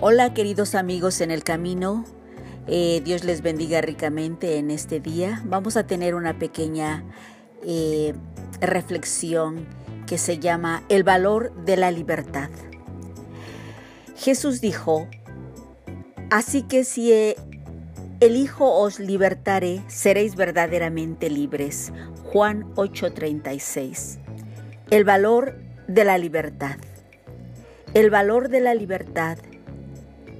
Hola queridos amigos en el camino, eh, Dios les bendiga ricamente en este día. Vamos a tener una pequeña eh, reflexión que se llama El valor de la libertad. Jesús dijo, así que si el Hijo os libertare, seréis verdaderamente libres. Juan 8:36. El valor de la libertad. El valor de la libertad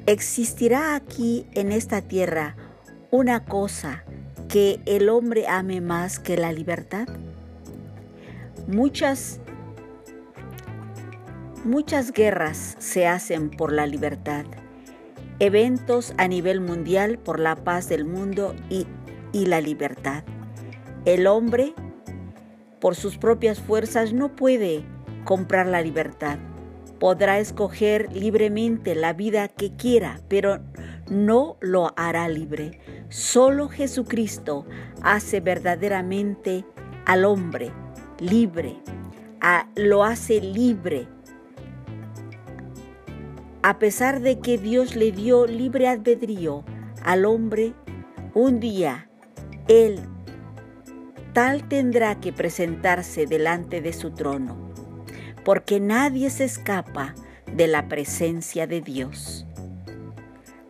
¿Existirá aquí en esta tierra una cosa que el hombre ame más que la libertad? Muchas muchas guerras se hacen por la libertad, eventos a nivel mundial por la paz del mundo y, y la libertad. El hombre, por sus propias fuerzas, no puede comprar la libertad podrá escoger libremente la vida que quiera, pero no lo hará libre. Solo Jesucristo hace verdaderamente al hombre libre, lo hace libre. A pesar de que Dios le dio libre albedrío al hombre, un día él tal tendrá que presentarse delante de su trono porque nadie se escapa de la presencia de Dios.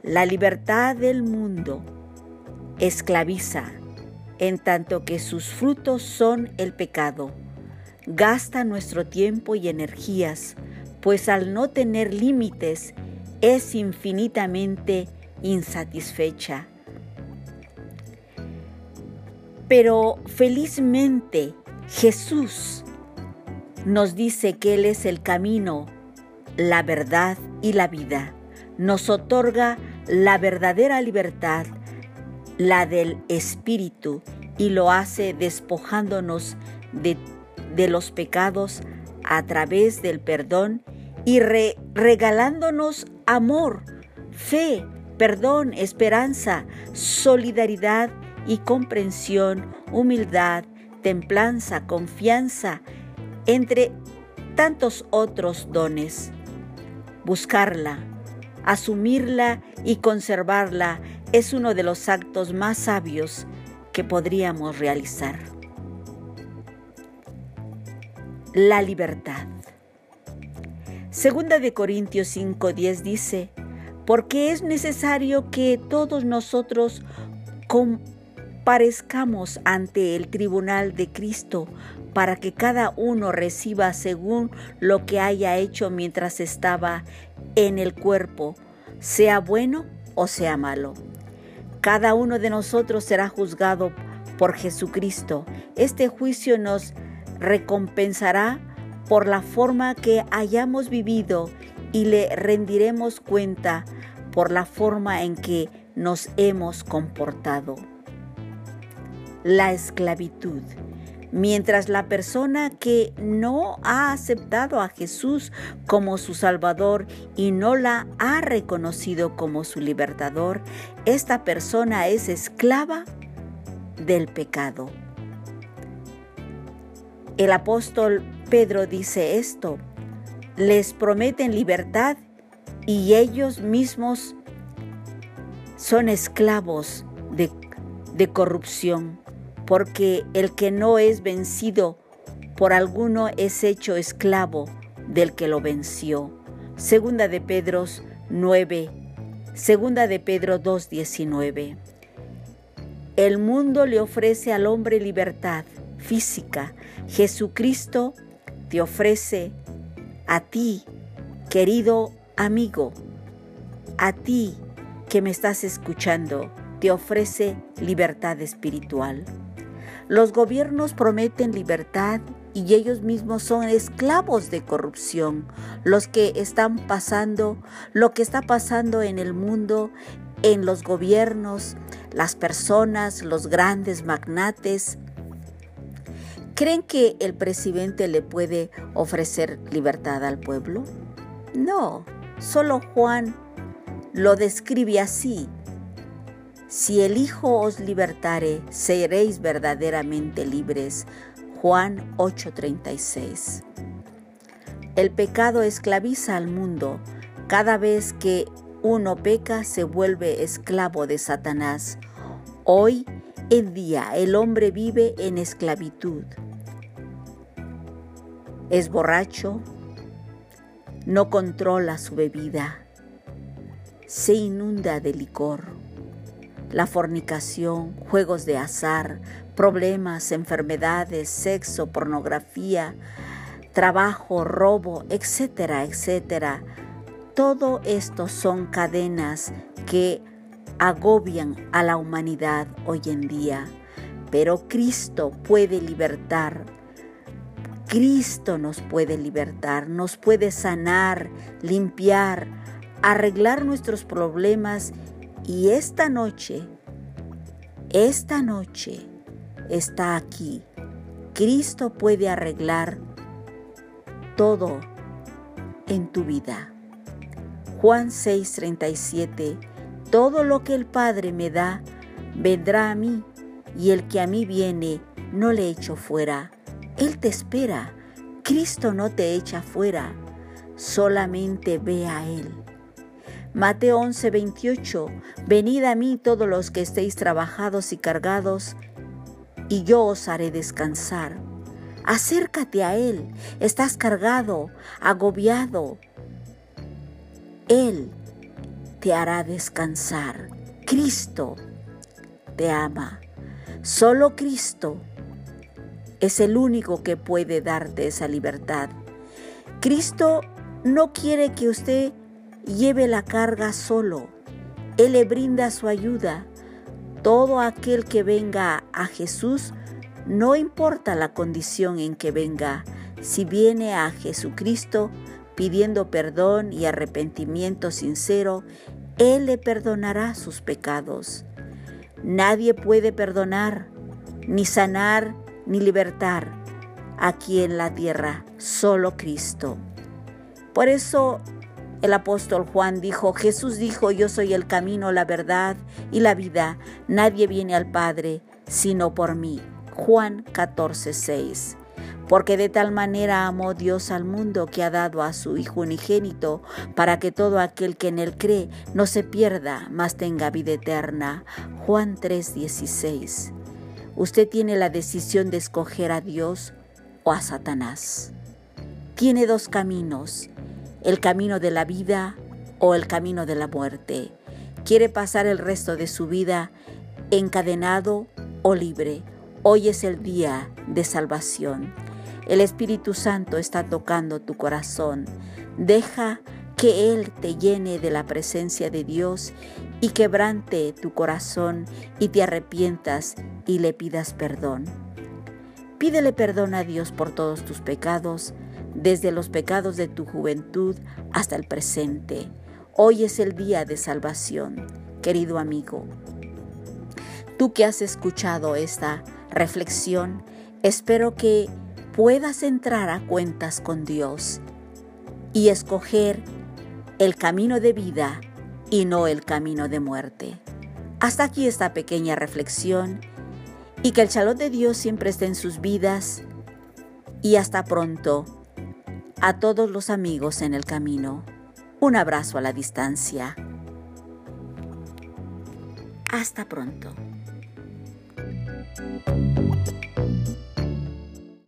La libertad del mundo esclaviza, en tanto que sus frutos son el pecado. Gasta nuestro tiempo y energías, pues al no tener límites es infinitamente insatisfecha. Pero felizmente Jesús nos dice que Él es el camino, la verdad y la vida. Nos otorga la verdadera libertad, la del Espíritu, y lo hace despojándonos de, los pecados a través del perdón y regalándonos amor, fe, perdón, esperanza, solidaridad y comprensión, humildad, templanza, confianza, entre tantos otros dones. Buscarla, asumirla y conservarla es uno de los actos más sabios que podríamos realizar. La libertad. Segunda de Corintios 5:10 dice, porque es necesario que todos nosotros comparezcamos ante el tribunal de Cristo para que cada uno reciba según lo que haya hecho mientras estaba en el cuerpo, sea bueno o sea malo. Cada uno de nosotros será juzgado por Jesucristo. Este juicio nos recompensará por la forma que hayamos vivido y le rendiremos cuenta por la forma en que nos hemos comportado. La esclavitud. Mientras la persona que no ha aceptado a Jesús como su Salvador y no la ha reconocido como su libertador, esta persona es esclava del pecado. El apóstol Pedro dice esto, les prometen libertad y ellos mismos son esclavos de, de corrupción porque el que no es vencido por alguno es hecho esclavo del que lo venció. Segunda de Pedro 9, segunda de Pedro 2:19. El mundo le ofrece al hombre libertad física. Jesucristo te ofrece a ti, querido amigo, a ti que me estás escuchando, te ofrece libertad espiritual. Los gobiernos prometen libertad y ellos mismos son esclavos de corrupción. Los que están pasando, lo que está pasando en el mundo, en los gobiernos, las personas, los grandes magnates, ¿creen que el presidente le puede ofrecer libertad al pueblo? No, solo Juan lo describe así si el Hijo os libertare, seréis verdaderamente libres. Juan 8:36. El pecado esclaviza al mundo. Cada vez que uno peca se vuelve esclavo de Satanás. Hoy en día el hombre vive en esclavitud. Es borracho, no controla su bebida, se inunda de licor. La fornicación, juegos de azar, problemas, enfermedades, sexo, pornografía, trabajo, robo, etcétera, etcétera. Todo esto son cadenas que agobian a la humanidad hoy en día. Pero Cristo puede libertar Cristo nos puede libertar, nos puede sanar, limpiar, arreglar nuestros problemas y esta noche, esta noche está aquí. Cristo puede arreglar todo en tu vida. Juan 6:37 Todo lo que el Padre me da, vendrá a mí, y el que a mí viene, no le echo fuera él te espera. Cristo no te echa fuera. Solamente ve a Él. Mateo 11, 28. Venid a mí todos los que estéis trabajados y cargados, y yo os haré descansar. Acércate a Él. Estás cargado, agobiado. Él te hará descansar. Cristo te ama. Solo Cristo es el único que puede darte esa libertad. Cristo no quiere que usted lleve la carga solo. Él le brinda su ayuda. Todo aquel que venga a Jesús, no importa la condición en que venga, si viene a Jesucristo pidiendo perdón y arrepentimiento sincero, Él le perdonará sus pecados. Nadie puede perdonar, ni sanar, ni libertar aquí en la tierra, solo Cristo. Por eso el apóstol Juan dijo, Jesús dijo, yo soy el camino, la verdad y la vida. Nadie viene al Padre sino por mí. Juan 14, 6. Porque de tal manera amó Dios al mundo que ha dado a su Hijo unigénito, para que todo aquel que en él cree no se pierda, mas tenga vida eterna. Juan 3, 16. Usted tiene la decisión de escoger a Dios o a Satanás. Tiene dos caminos, el camino de la vida o el camino de la muerte. Quiere pasar el resto de su vida encadenado o libre. Hoy es el día de salvación. El Espíritu Santo está tocando tu corazón. Deja que Él te llene de la presencia de Dios y quebrante tu corazón y te arrepientas y le pidas perdón. Pídele perdón a Dios por todos tus pecados, desde los pecados de tu juventud hasta el presente. Hoy es el día de salvación, querido amigo. Tú que has escuchado esta reflexión, espero que puedas entrar a cuentas con Dios y escoger el camino de vida y no el camino de muerte. Hasta aquí esta pequeña reflexión y que el shalom de Dios siempre esté en sus vidas y hasta pronto a todos los amigos en el camino. Un abrazo a la distancia. Hasta pronto.